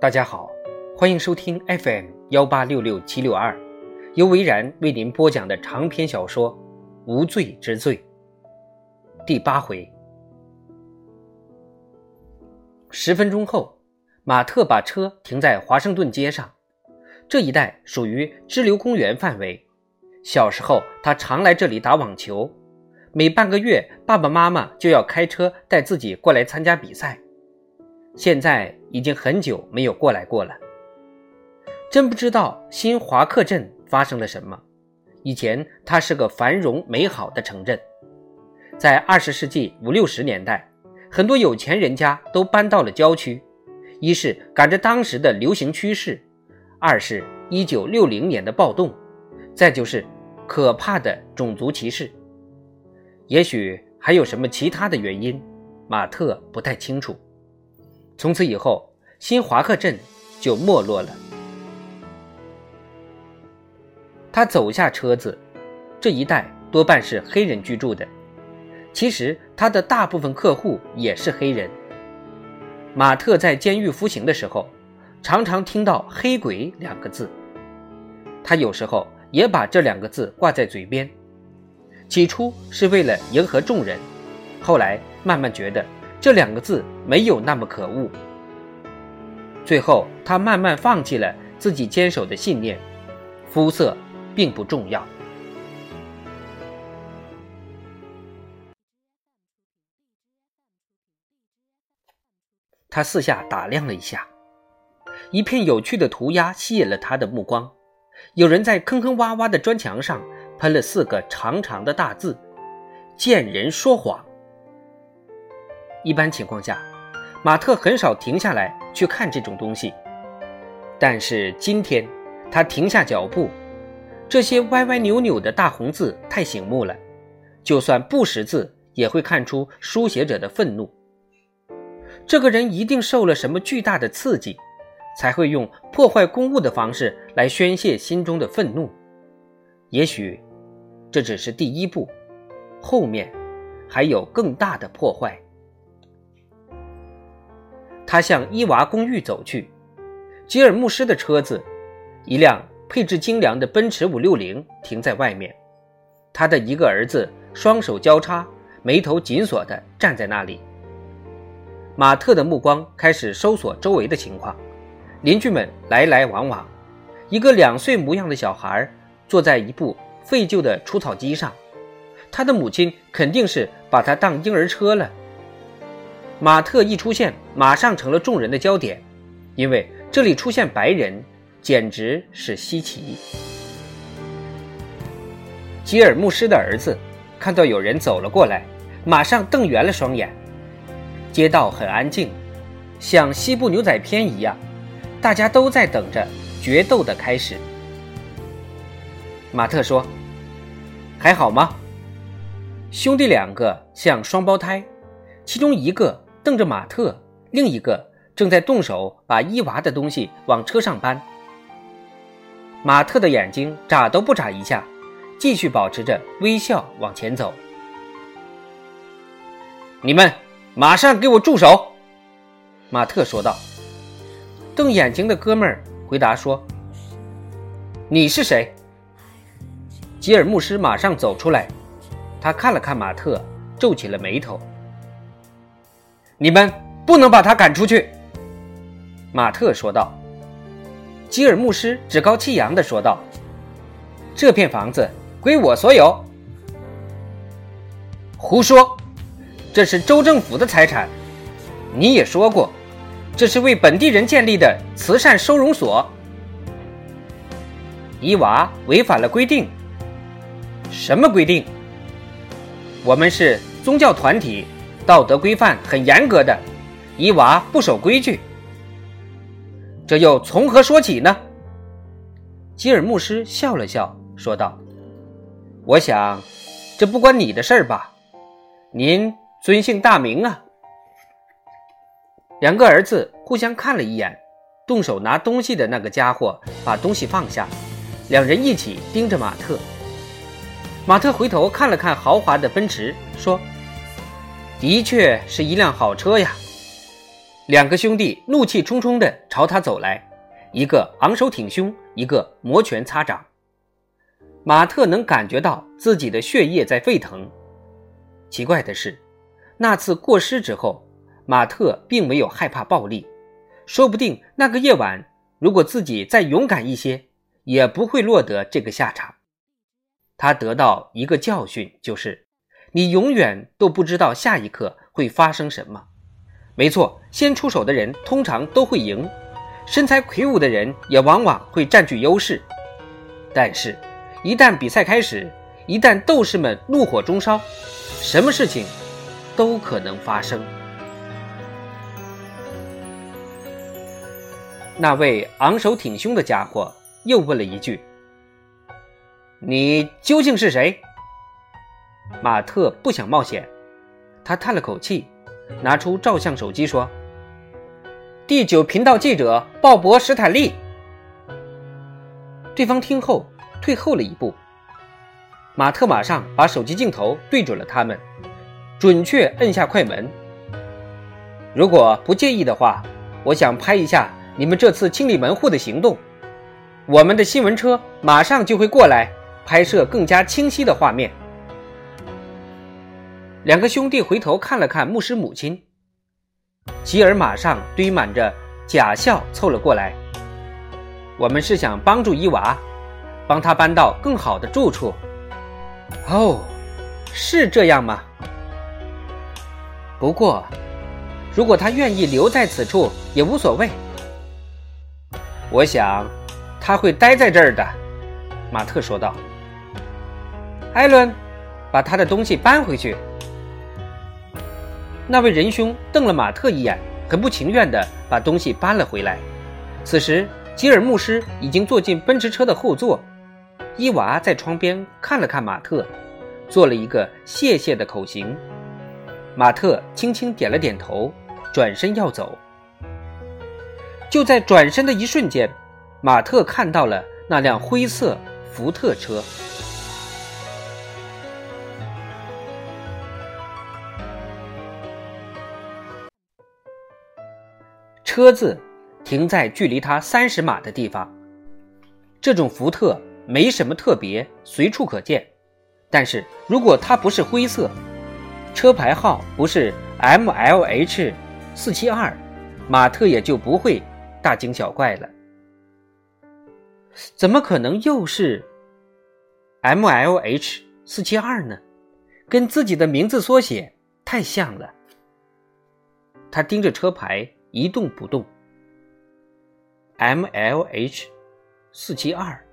大家好，欢迎收听 FM 幺八六六七六二，由维然为您播讲的长篇小说《无罪之罪》第八回。十分钟后，马特把车停在华盛顿街上，这一带属于支流公园范围。小时候，他常来这里打网球，每半个月，爸爸妈妈就要开车带自己过来参加比赛。现在已经很久没有过来过了，真不知道新华克镇发生了什么。以前它是个繁荣美好的城镇，在二十世纪五六十年代，很多有钱人家都搬到了郊区，一是赶着当时的流行趋势，二是一九六零年的暴动，再就是可怕的种族歧视，也许还有什么其他的原因，马特不太清楚。从此以后，新华克镇就没落了。他走下车子，这一带多半是黑人居住的。其实他的大部分客户也是黑人。马特在监狱服刑的时候，常常听到“黑鬼”两个字。他有时候也把这两个字挂在嘴边。起初是为了迎合众人，后来慢慢觉得。这两个字没有那么可恶。最后，他慢慢放弃了自己坚守的信念：肤色并不重要。他四下打量了一下，一片有趣的涂鸦吸引了他的目光。有人在坑坑洼洼的砖墙上喷了四个长长的大字：“见人说谎。”一般情况下，马特很少停下来去看这种东西。但是今天，他停下脚步。这些歪歪扭扭的大红字太醒目了，就算不识字，也会看出书写者的愤怒。这个人一定受了什么巨大的刺激，才会用破坏公物的方式来宣泄心中的愤怒。也许，这只是第一步，后面还有更大的破坏。他向伊娃公寓走去，吉尔牧师的车子，一辆配置精良的奔驰五六零停在外面。他的一个儿子双手交叉，眉头紧锁地站在那里。马特的目光开始搜索周围的情况，邻居们来来往往。一个两岁模样的小孩坐在一部废旧的除草机上，他的母亲肯定是把他当婴儿车了。马特一出现，马上成了众人的焦点，因为这里出现白人，简直是稀奇。吉尔牧师的儿子看到有人走了过来，马上瞪圆了双眼。街道很安静，像西部牛仔片一样，大家都在等着决斗的开始。马特说：“还好吗？”兄弟两个像双胞胎，其中一个。瞪着马特，另一个正在动手把伊娃的东西往车上搬。马特的眼睛眨都不眨一下，继续保持着微笑往前走。你们马上给我住手！马特说道。瞪眼睛的哥们儿回答说：“你是谁？”吉尔牧师马上走出来，他看了看马特，皱起了眉头。你们不能把他赶出去，马特说道。吉尔牧师趾高气扬地说道：“这片房子归我所有。”胡说，这是州政府的财产。你也说过，这是为本地人建立的慈善收容所。伊娃违反了规定。什么规定？我们是宗教团体。道德规范很严格的，伊娃不守规矩，这又从何说起呢？吉尔牧师笑了笑，说道：“我想，这不关你的事儿吧？您尊姓大名啊？”两个儿子互相看了一眼，动手拿东西的那个家伙把东西放下，两人一起盯着马特。马特回头看了看豪华的奔驰，说。的确是一辆好车呀，两个兄弟怒气冲冲地朝他走来，一个昂首挺胸，一个摩拳擦掌。马特能感觉到自己的血液在沸腾。奇怪的是，那次过失之后，马特并没有害怕暴力。说不定那个夜晚，如果自己再勇敢一些，也不会落得这个下场。他得到一个教训，就是你永远都不知道下一刻会发生什么。没错，先出手的人通常都会赢，身材魁梧的人也往往会占据优势。但是，一旦比赛开始，一旦斗士们怒火中烧，什么事情都可能发生。那位昂首挺胸的家伙又问了一句：“你究竟是谁？”马特不想冒险，他叹了口气，拿出照相手机说：“第九频道记者鲍勃·史坦利。”对方听后。退后了一步，马特马上把手机镜头对准了他们，准确摁下快门。如果不介意的话，我想拍一下你们这次清理门户的行动。我们的新闻车马上就会过来拍摄更加清晰的画面。两个兄弟回头看了看牧师母亲，吉尔马上堆满着假笑凑了过来。我们是想帮助伊娃。帮他搬到更好的住处。哦，是这样吗？不过，如果他愿意留在此处也无所谓。我想他会待在这儿的，马特说道。艾伦，把他的东西搬回去。那位仁兄瞪了马特一眼，很不情愿地把东西搬了回来。此时，吉尔牧师已经坐进奔驰车的后座。伊娃在窗边看了看马特，做了一个谢谢的口型。马特轻轻点了点头，转身要走。就在转身的一瞬间，马特看到了那辆灰色福特车。车子停在距离他三十码的地方。这种福特。没什么特别，随处可见。但是如果它不是灰色，车牌号不是 M L H 四七二，马特也就不会大惊小怪了。怎么可能又是 M L H 四七二呢？跟自己的名字缩写太像了。他盯着车牌一动不动。M L H 四七二。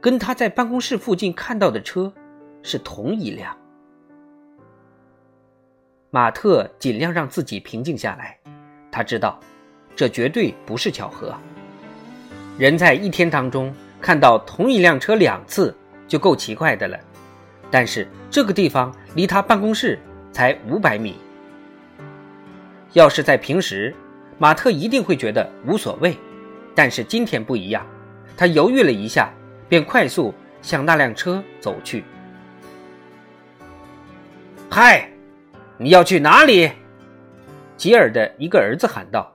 跟他在办公室附近看到的车是同一辆。马特尽量让自己平静下来，他知道这绝对不是巧合。人在一天当中看到同一辆车两次就够奇怪的了，但是这个地方离他办公室才五百米。要是在平时，马特一定会觉得无所谓，但是今天不一样，他犹豫了一下。便快速向那辆车走去。嗨，你要去哪里？吉尔的一个儿子喊道。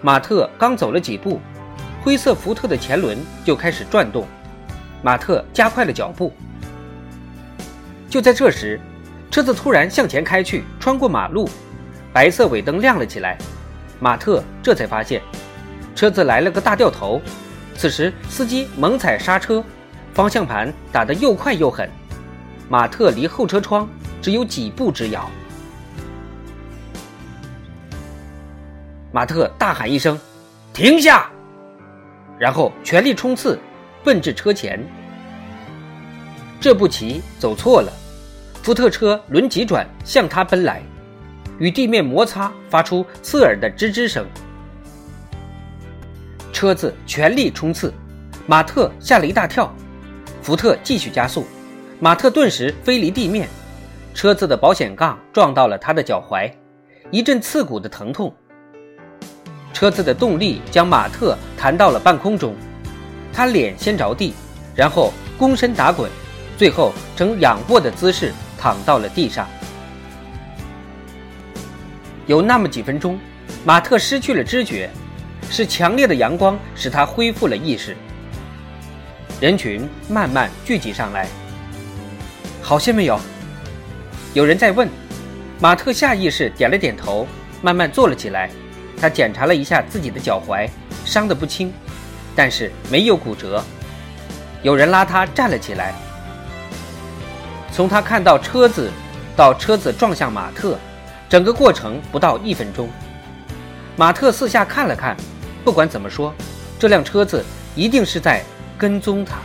马特刚走了几步，灰色福特的前轮就开始转动。马特加快了脚步。就在这时，车子突然向前开去，穿过马路，白色尾灯亮了起来。马特这才发现，车子来了个大掉头。此时，司机猛踩刹车，方向盘打得又快又狠，马特离后车窗只有几步之遥。马特大喊一声：“停下！”然后全力冲刺，奔至车前。这步棋走错了，福特车轮急转向他奔来，与地面摩擦，发出刺耳的吱吱声。车子全力冲刺，马特吓了一大跳。福特继续加速，马特顿时飞离地面，车子的保险杠撞到了他的脚踝，一阵刺骨的疼痛。车子的动力将马特弹到了半空中，他脸先着地，然后躬身打滚，最后呈仰卧的姿势躺到了地上。有那么几分钟，马特失去了知觉，是强烈的阳光使他恢复了意识。人群慢慢聚集上来，好些没有？有人在问。马特下意识点了点头，慢慢坐了起来。他检查了一下自己的脚踝，伤得不轻，但是没有骨折。有人拉他站了起来。从他看到车子到车子撞向马特，整个过程不到一分钟。马特四下看了看，不管怎么说，这辆车子一定是在跟踪他。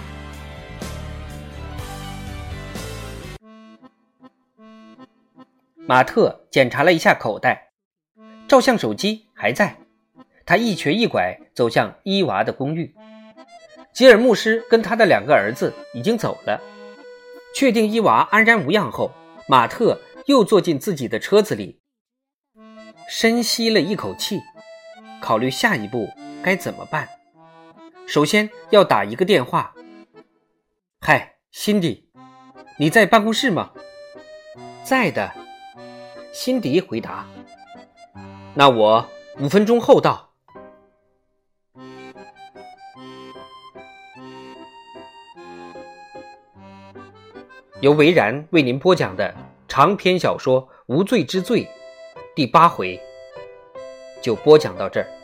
马特检查了一下口袋，照相手机还在。他一瘸一拐走向伊娃的公寓。吉尔牧师跟他的两个儿子已经走了。确定伊娃安然无恙后，马特又坐进自己的车子里，深吸了一口气，考虑下一步该怎么办。首先要打一个电话。嗨，辛迪，你在办公室吗？在的。辛迪回答：“那我五分钟后到。”由维然为您播讲的长篇小说《无罪之罪》第八回，就播讲到这儿。